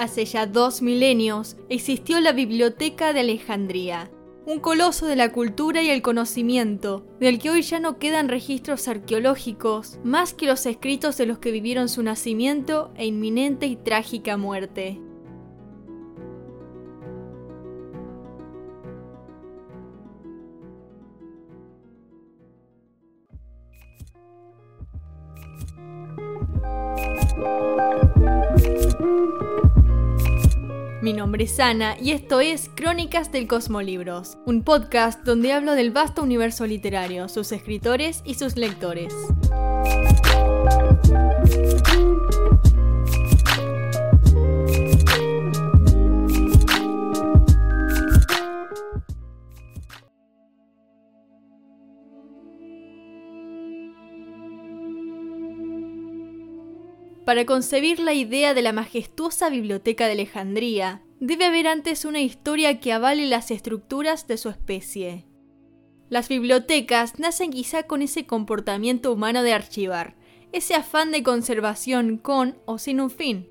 Hace ya dos milenios existió la Biblioteca de Alejandría, un coloso de la cultura y el conocimiento, del que hoy ya no quedan registros arqueológicos, más que los escritos de los que vivieron su nacimiento e inminente y trágica muerte. Mi nombre es Ana y esto es Crónicas del Cosmolibros, un podcast donde hablo del vasto universo literario, sus escritores y sus lectores. Para concebir la idea de la majestuosa biblioteca de Alejandría, debe haber antes una historia que avale las estructuras de su especie. Las bibliotecas nacen quizá con ese comportamiento humano de archivar, ese afán de conservación con o sin un fin.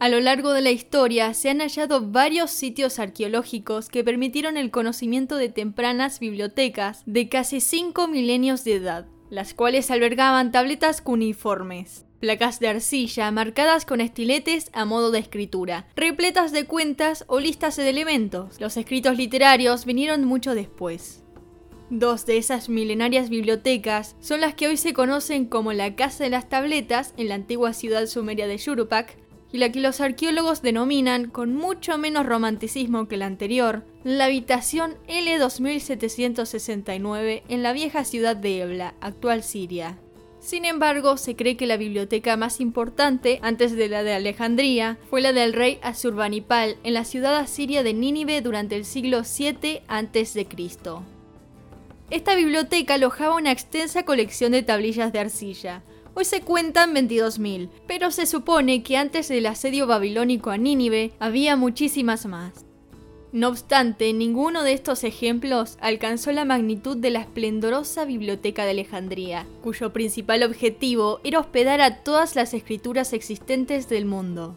A lo largo de la historia se han hallado varios sitios arqueológicos que permitieron el conocimiento de tempranas bibliotecas de casi cinco milenios de edad, las cuales albergaban tabletas cuneiformes placas de arcilla marcadas con estiletes a modo de escritura, repletas de cuentas o listas de elementos. Los escritos literarios vinieron mucho después. Dos de esas milenarias bibliotecas son las que hoy se conocen como la Casa de las Tabletas en la antigua ciudad sumeria de Yurupak y la que los arqueólogos denominan, con mucho menos romanticismo que la anterior, la habitación L2769 en la vieja ciudad de Ebla, actual Siria. Sin embargo, se cree que la biblioteca más importante, antes de la de Alejandría, fue la del rey Asurbanipal en la ciudad asiria de Nínive durante el siglo VII a.C. Esta biblioteca alojaba una extensa colección de tablillas de arcilla. Hoy se cuentan 22.000, pero se supone que antes del asedio babilónico a Nínive había muchísimas más. No obstante, ninguno de estos ejemplos alcanzó la magnitud de la esplendorosa Biblioteca de Alejandría, cuyo principal objetivo era hospedar a todas las escrituras existentes del mundo.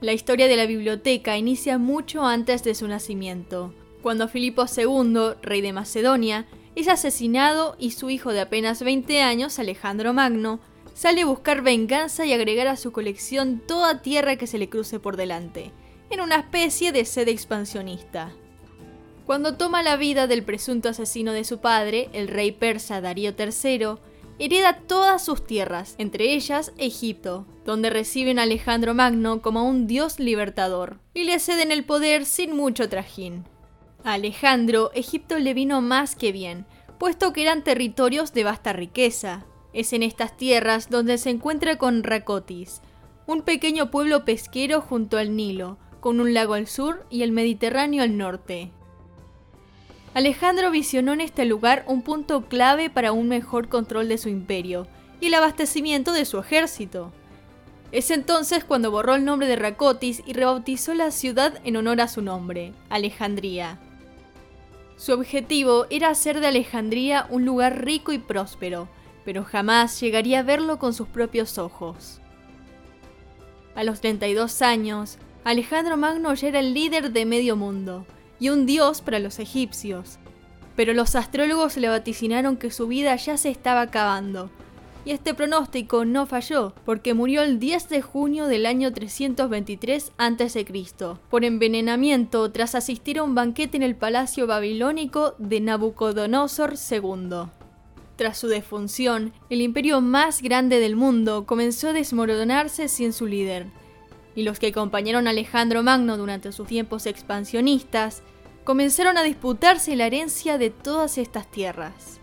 La historia de la biblioteca inicia mucho antes de su nacimiento, cuando Filipo II, rey de Macedonia, es asesinado y su hijo de apenas 20 años, Alejandro Magno, sale a buscar venganza y agregar a su colección toda tierra que se le cruce por delante en una especie de sede expansionista. Cuando toma la vida del presunto asesino de su padre, el rey persa Darío III, hereda todas sus tierras, entre ellas Egipto, donde reciben a Alejandro Magno como un dios libertador, y le ceden el poder sin mucho trajín. A Alejandro, Egipto le vino más que bien, puesto que eran territorios de vasta riqueza. Es en estas tierras donde se encuentra con Racotis, un pequeño pueblo pesquero junto al Nilo, con un lago al sur y el Mediterráneo al norte. Alejandro visionó en este lugar un punto clave para un mejor control de su imperio y el abastecimiento de su ejército. Es entonces cuando borró el nombre de Racotis y rebautizó la ciudad en honor a su nombre, Alejandría. Su objetivo era hacer de Alejandría un lugar rico y próspero, pero jamás llegaría a verlo con sus propios ojos. A los 32 años, Alejandro Magno ya era el líder de medio mundo y un dios para los egipcios. Pero los astrólogos le vaticinaron que su vida ya se estaba acabando. Y este pronóstico no falló, porque murió el 10 de junio del año 323 a.C., por envenenamiento tras asistir a un banquete en el palacio babilónico de Nabucodonosor II. Tras su defunción, el imperio más grande del mundo comenzó a desmoronarse sin su líder, y los que acompañaron a Alejandro Magno durante sus tiempos expansionistas comenzaron a disputarse la herencia de todas estas tierras.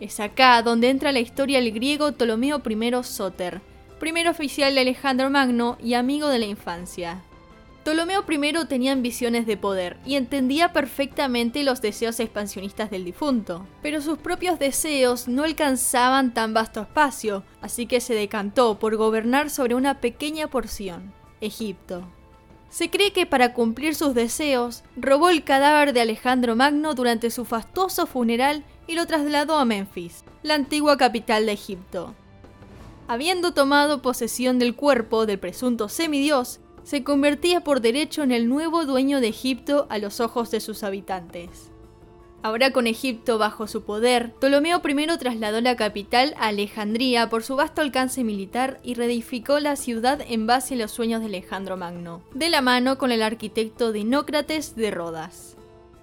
Es acá donde entra la historia el griego Ptolomeo I Soter, primer oficial de Alejandro Magno y amigo de la infancia. Ptolomeo I tenía ambiciones de poder y entendía perfectamente los deseos expansionistas del difunto, pero sus propios deseos no alcanzaban tan vasto espacio, así que se decantó por gobernar sobre una pequeña porción. Egipto. Se cree que para cumplir sus deseos, robó el cadáver de Alejandro Magno durante su fastuoso funeral y lo trasladó a Memphis, la antigua capital de Egipto. Habiendo tomado posesión del cuerpo del presunto semidios, se convertía por derecho en el nuevo dueño de Egipto a los ojos de sus habitantes. Ahora con Egipto bajo su poder, Ptolomeo I trasladó la capital a Alejandría por su vasto alcance militar y reedificó la ciudad en base a los sueños de Alejandro Magno, de la mano con el arquitecto Dinócrates de Rodas.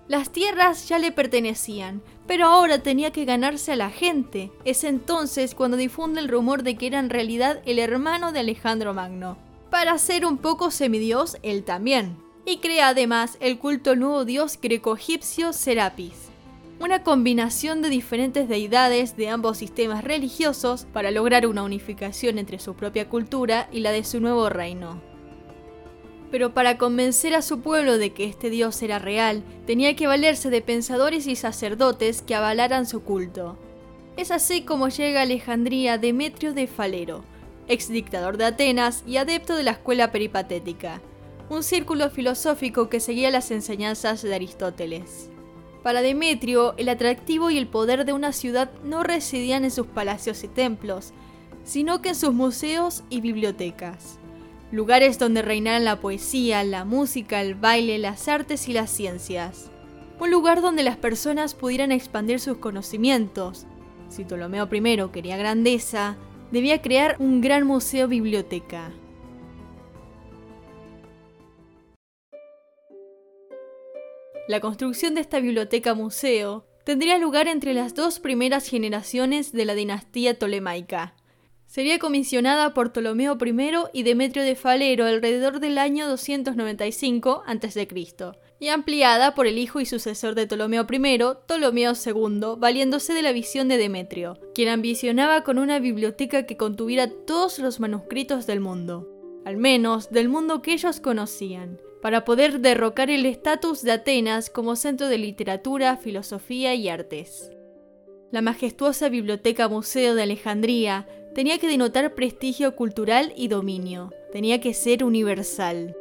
Las tierras ya le pertenecían, pero ahora tenía que ganarse a la gente. Es entonces cuando difunde el rumor de que era en realidad el hermano de Alejandro Magno. Para ser un poco semidios, él también. Y crea además el culto nuevo dios greco-egipcio Serapis una combinación de diferentes deidades de ambos sistemas religiosos para lograr una unificación entre su propia cultura y la de su nuevo reino. Pero para convencer a su pueblo de que este dios era real, tenía que valerse de pensadores y sacerdotes que avalaran su culto. Es así como llega a Alejandría Demetrio de Falero, ex dictador de Atenas y adepto de la escuela peripatética, un círculo filosófico que seguía las enseñanzas de Aristóteles. Para Demetrio, el atractivo y el poder de una ciudad no residían en sus palacios y templos, sino que en sus museos y bibliotecas. Lugares donde reinaran la poesía, la música, el baile, las artes y las ciencias. Un lugar donde las personas pudieran expandir sus conocimientos. Si Ptolomeo I quería grandeza, debía crear un gran museo-biblioteca. La construcción de esta biblioteca-museo tendría lugar entre las dos primeras generaciones de la dinastía tolemaica. Sería comisionada por Ptolomeo I y Demetrio de Falero alrededor del año 295 a.C. y ampliada por el hijo y sucesor de Ptolomeo I, Ptolomeo II, valiéndose de la visión de Demetrio, quien ambicionaba con una biblioteca que contuviera todos los manuscritos del mundo, al menos del mundo que ellos conocían, para poder derrocar el estatus de Atenas como centro de literatura, filosofía y artes. La majestuosa biblioteca museo de Alejandría tenía que denotar prestigio cultural y dominio, tenía que ser universal.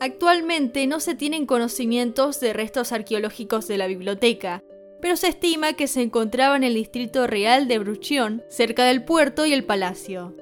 Actualmente no se tienen conocimientos de restos arqueológicos de la biblioteca, pero se estima que se encontraba en el distrito real de Bruchión, cerca del puerto y el palacio.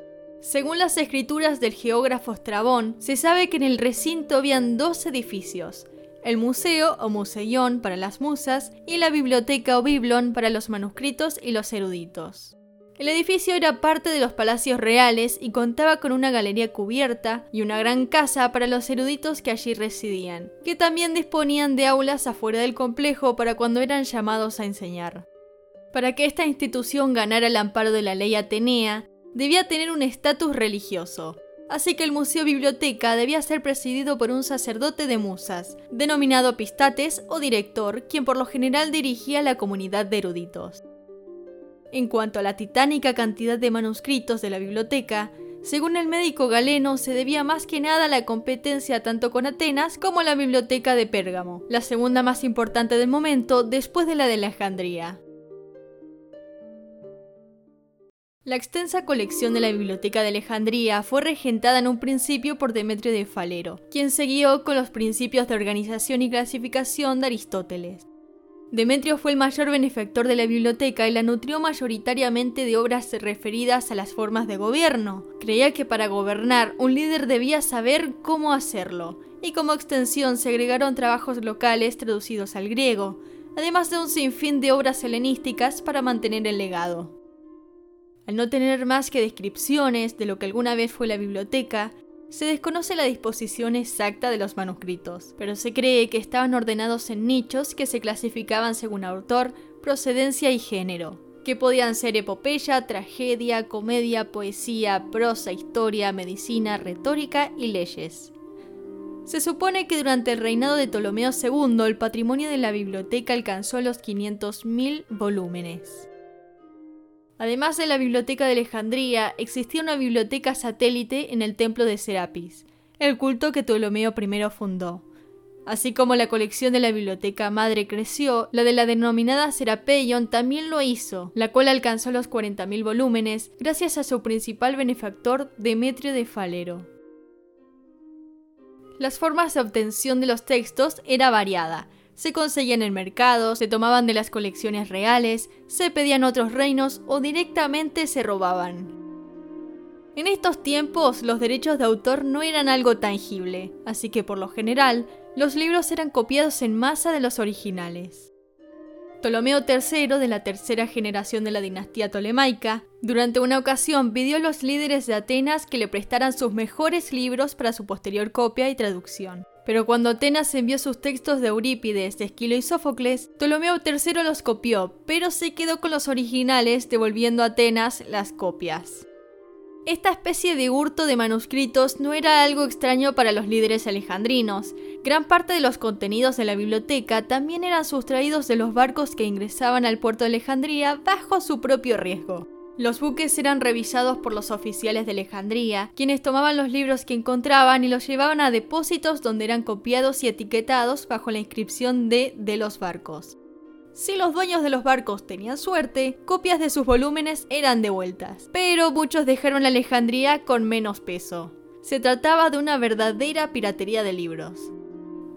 Según las escrituras del geógrafo Estrabón, se sabe que en el recinto habían dos edificios, el museo o museión para las musas y la biblioteca o biblón para los manuscritos y los eruditos. El edificio era parte de los palacios reales y contaba con una galería cubierta y una gran casa para los eruditos que allí residían, que también disponían de aulas afuera del complejo para cuando eran llamados a enseñar. Para que esta institución ganara el amparo de la ley atenea, debía tener un estatus religioso, así que el Museo Biblioteca debía ser presidido por un sacerdote de musas, denominado Pistates o director, quien por lo general dirigía la comunidad de eruditos. En cuanto a la titánica cantidad de manuscritos de la biblioteca, según el médico galeno, se debía más que nada a la competencia tanto con Atenas como la biblioteca de Pérgamo, la segunda más importante del momento después de la de Alejandría. La extensa colección de la Biblioteca de Alejandría fue regentada en un principio por Demetrio de Falero, quien siguió con los principios de organización y clasificación de Aristóteles. Demetrio fue el mayor benefactor de la biblioteca y la nutrió mayoritariamente de obras referidas a las formas de gobierno. Creía que para gobernar un líder debía saber cómo hacerlo, y como extensión se agregaron trabajos locales traducidos al griego, además de un sinfín de obras helenísticas para mantener el legado. Al no tener más que descripciones de lo que alguna vez fue la biblioteca, se desconoce la disposición exacta de los manuscritos, pero se cree que estaban ordenados en nichos que se clasificaban según autor, procedencia y género, que podían ser epopeya, tragedia, comedia, poesía, prosa, historia, medicina, retórica y leyes. Se supone que durante el reinado de Ptolomeo II el patrimonio de la biblioteca alcanzó los 500.000 volúmenes. Además de la Biblioteca de Alejandría, existía una biblioteca satélite en el templo de Serapis, el culto que Ptolomeo I fundó. Así como la colección de la biblioteca madre creció, la de la denominada Serapeion también lo hizo, la cual alcanzó los 40.000 volúmenes gracias a su principal benefactor Demetrio de Falero. Las formas de obtención de los textos era variada, se conseguían en mercados, se tomaban de las colecciones reales, se pedían otros reinos o directamente se robaban. En estos tiempos los derechos de autor no eran algo tangible, así que por lo general los libros eran copiados en masa de los originales. Ptolomeo III, de la tercera generación de la dinastía tolemaica, durante una ocasión pidió a los líderes de Atenas que le prestaran sus mejores libros para su posterior copia y traducción. Pero cuando Atenas envió sus textos de Eurípides, de Esquilo y Sófocles, Ptolomeo III los copió, pero se quedó con los originales, devolviendo a Atenas las copias. Esta especie de hurto de manuscritos no era algo extraño para los líderes alejandrinos. Gran parte de los contenidos de la biblioteca también eran sustraídos de los barcos que ingresaban al puerto de Alejandría bajo su propio riesgo. Los buques eran revisados por los oficiales de Alejandría, quienes tomaban los libros que encontraban y los llevaban a depósitos donde eran copiados y etiquetados bajo la inscripción de de los barcos. Si los dueños de los barcos tenían suerte, copias de sus volúmenes eran devueltas, pero muchos dejaron Alejandría con menos peso. Se trataba de una verdadera piratería de libros.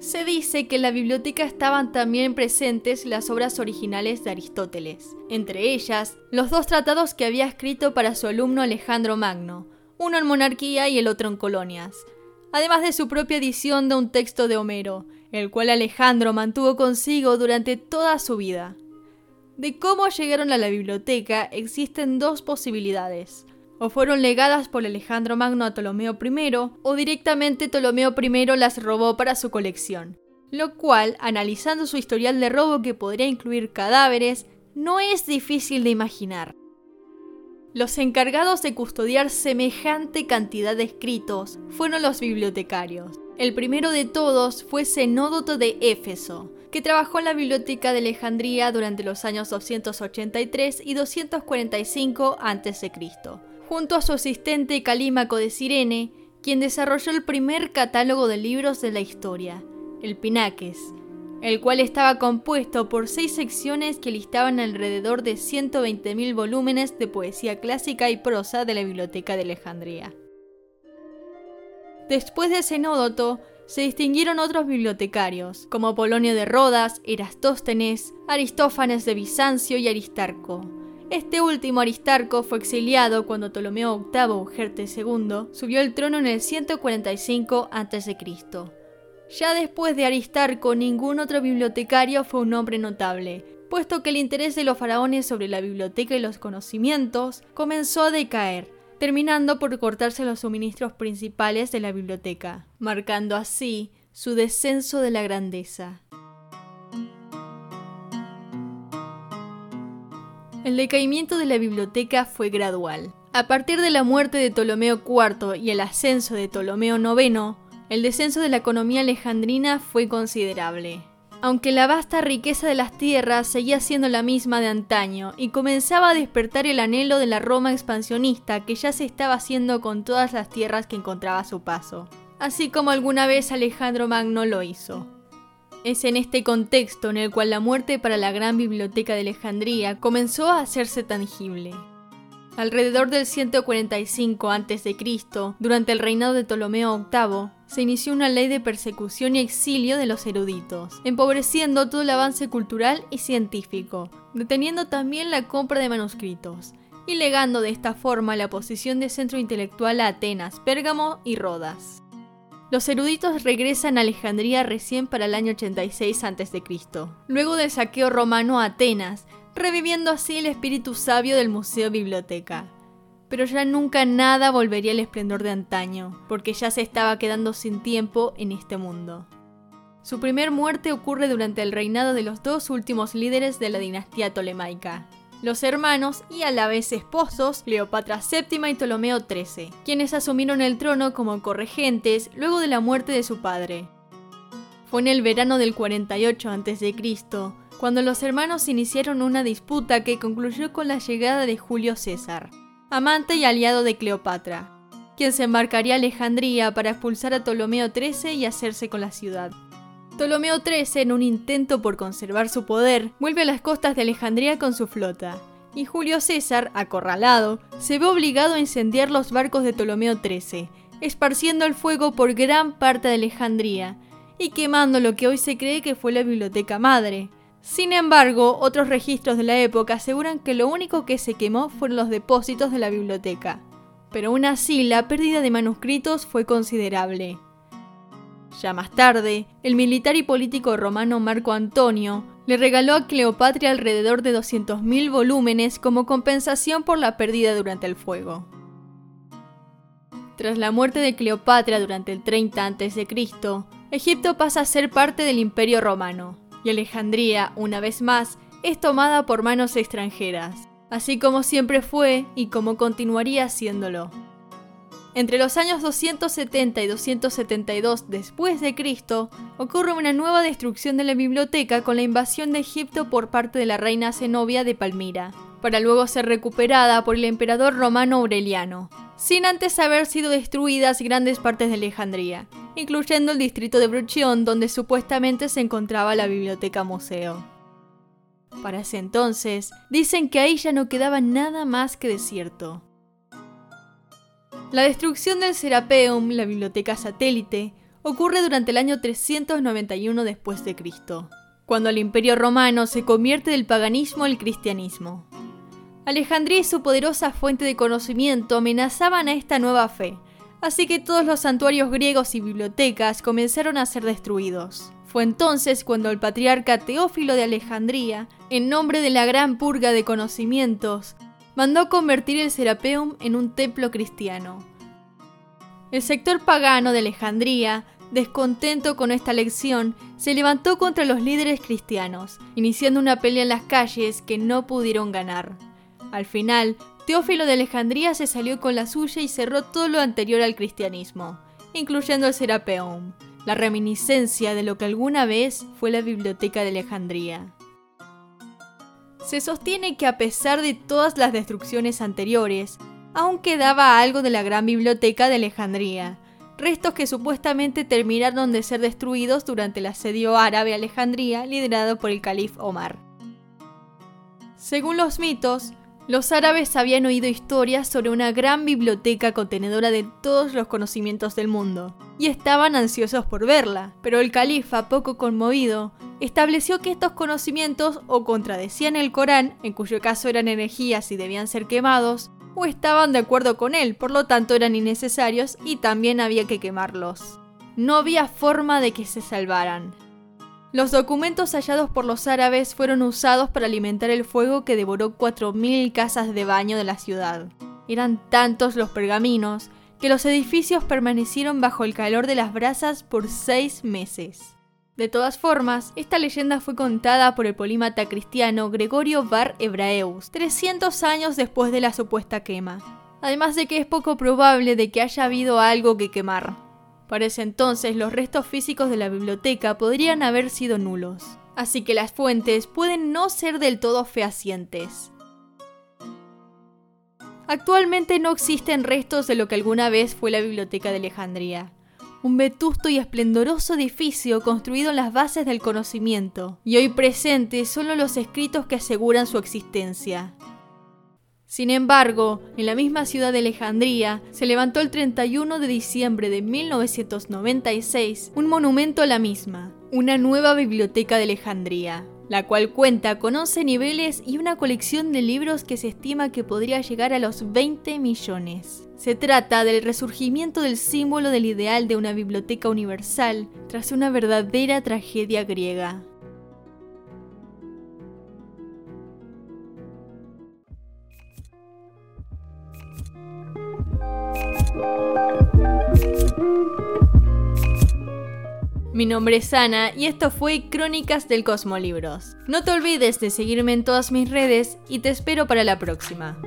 Se dice que en la biblioteca estaban también presentes las obras originales de Aristóteles, entre ellas los dos tratados que había escrito para su alumno Alejandro Magno, uno en monarquía y el otro en colonias, además de su propia edición de un texto de Homero, el cual Alejandro mantuvo consigo durante toda su vida. De cómo llegaron a la biblioteca existen dos posibilidades. O fueron legadas por Alejandro Magno a Ptolomeo I, o directamente Ptolomeo I las robó para su colección. Lo cual, analizando su historial de robo que podría incluir cadáveres, no es difícil de imaginar. Los encargados de custodiar semejante cantidad de escritos fueron los bibliotecarios. El primero de todos fue Zenódoto de Éfeso, que trabajó en la biblioteca de Alejandría durante los años 283 y 245 a.C., junto a su asistente Calímaco de Cirene, quien desarrolló el primer catálogo de libros de la historia, el Pinaques, el cual estaba compuesto por seis secciones que listaban alrededor de 120.000 volúmenes de poesía clásica y prosa de la Biblioteca de Alejandría. Después de Zenódoto, se distinguieron otros bibliotecarios, como Polonio de Rodas, Erastóstenes, Aristófanes de Bizancio y Aristarco. Este último Aristarco fue exiliado cuando Ptolomeo VIII Ugerte II subió al trono en el 145 a.C. Ya después de Aristarco, ningún otro bibliotecario fue un hombre notable, puesto que el interés de los faraones sobre la biblioteca y los conocimientos comenzó a decaer, terminando por cortarse los suministros principales de la biblioteca, marcando así su descenso de la grandeza. El decaimiento de la biblioteca fue gradual. A partir de la muerte de Ptolomeo IV y el ascenso de Ptolomeo IX, el descenso de la economía alejandrina fue considerable. Aunque la vasta riqueza de las tierras seguía siendo la misma de antaño y comenzaba a despertar el anhelo de la Roma expansionista que ya se estaba haciendo con todas las tierras que encontraba a su paso, así como alguna vez Alejandro Magno lo hizo. Es en este contexto en el cual la muerte para la gran biblioteca de Alejandría comenzó a hacerse tangible. Alrededor del 145 a.C., durante el reinado de Ptolomeo VIII, se inició una ley de persecución y exilio de los eruditos, empobreciendo todo el avance cultural y científico, deteniendo también la compra de manuscritos, y legando de esta forma la posición de centro intelectual a Atenas, Pérgamo y Rodas. Los eruditos regresan a Alejandría recién para el año 86 a.C., luego del saqueo romano a Atenas, reviviendo así el espíritu sabio del Museo Biblioteca. Pero ya nunca nada volvería al esplendor de antaño, porque ya se estaba quedando sin tiempo en este mundo. Su primer muerte ocurre durante el reinado de los dos últimos líderes de la dinastía tolemaica, los hermanos y a la vez esposos Cleopatra VII y Ptolomeo XIII, quienes asumieron el trono como corregentes luego de la muerte de su padre. Fue en el verano del 48 a.C., cuando los hermanos iniciaron una disputa que concluyó con la llegada de Julio César, amante y aliado de Cleopatra, quien se embarcaría a Alejandría para expulsar a Ptolomeo XIII y hacerse con la ciudad. Ptolomeo XIII, en un intento por conservar su poder, vuelve a las costas de Alejandría con su flota, y Julio César, acorralado, se ve obligado a incendiar los barcos de Ptolomeo XIII, esparciendo el fuego por gran parte de Alejandría y quemando lo que hoy se cree que fue la biblioteca madre, sin embargo, otros registros de la época aseguran que lo único que se quemó fueron los depósitos de la biblioteca, pero aún así la pérdida de manuscritos fue considerable. Ya más tarde, el militar y político romano Marco Antonio le regaló a Cleopatra alrededor de 200.000 volúmenes como compensación por la pérdida durante el fuego. Tras la muerte de Cleopatra durante el 30 a.C., Egipto pasa a ser parte del Imperio Romano, y Alejandría, una vez más, es tomada por manos extranjeras, así como siempre fue y como continuaría siéndolo. Entre los años 270 y 272 después de ocurre una nueva destrucción de la biblioteca con la invasión de Egipto por parte de la reina Zenobia de Palmira, para luego ser recuperada por el emperador romano Aureliano, sin antes haber sido destruidas grandes partes de Alejandría, incluyendo el distrito de Bruchion donde supuestamente se encontraba la biblioteca museo. Para ese entonces, dicen que ahí ya no quedaba nada más que desierto. La destrucción del Serapeum, la biblioteca satélite, ocurre durante el año 391 después de Cristo, cuando el Imperio Romano se convierte del paganismo al cristianismo. Alejandría y su poderosa fuente de conocimiento amenazaban a esta nueva fe, así que todos los santuarios griegos y bibliotecas comenzaron a ser destruidos. Fue entonces cuando el patriarca Teófilo de Alejandría, en nombre de la gran purga de conocimientos, mandó convertir el Serapeum en un templo cristiano. El sector pagano de Alejandría, descontento con esta elección, se levantó contra los líderes cristianos, iniciando una pelea en las calles que no pudieron ganar. Al final, Teófilo de Alejandría se salió con la suya y cerró todo lo anterior al cristianismo, incluyendo el Serapeum, la reminiscencia de lo que alguna vez fue la Biblioteca de Alejandría. Se sostiene que a pesar de todas las destrucciones anteriores, aún quedaba algo de la gran biblioteca de Alejandría, restos que supuestamente terminaron de ser destruidos durante el asedio árabe a Alejandría liderado por el calif Omar. Según los mitos, los árabes habían oído historias sobre una gran biblioteca contenedora de todos los conocimientos del mundo, y estaban ansiosos por verla, pero el califa, poco conmovido, estableció que estos conocimientos o contradecían el Corán, en cuyo caso eran energías y debían ser quemados, o estaban de acuerdo con él, por lo tanto eran innecesarios y también había que quemarlos. No había forma de que se salvaran. Los documentos hallados por los árabes fueron usados para alimentar el fuego que devoró 4.000 casas de baño de la ciudad. Eran tantos los pergaminos que los edificios permanecieron bajo el calor de las brasas por seis meses. De todas formas, esta leyenda fue contada por el polímata cristiano Gregorio Bar Hebraeus, 300 años después de la supuesta quema. Además de que es poco probable de que haya habido algo que quemar. Para ese entonces los restos físicos de la biblioteca podrían haber sido nulos, así que las fuentes pueden no ser del todo fehacientes. Actualmente no existen restos de lo que alguna vez fue la Biblioteca de Alejandría, un vetusto y esplendoroso edificio construido en las bases del conocimiento, y hoy presente solo los escritos que aseguran su existencia. Sin embargo, en la misma ciudad de Alejandría se levantó el 31 de diciembre de 1996 un monumento a la misma, una nueva biblioteca de Alejandría, la cual cuenta con 11 niveles y una colección de libros que se estima que podría llegar a los 20 millones. Se trata del resurgimiento del símbolo del ideal de una biblioteca universal tras una verdadera tragedia griega. Mi nombre es Ana y esto fue Crónicas del Cosmolibros. No te olvides de seguirme en todas mis redes y te espero para la próxima.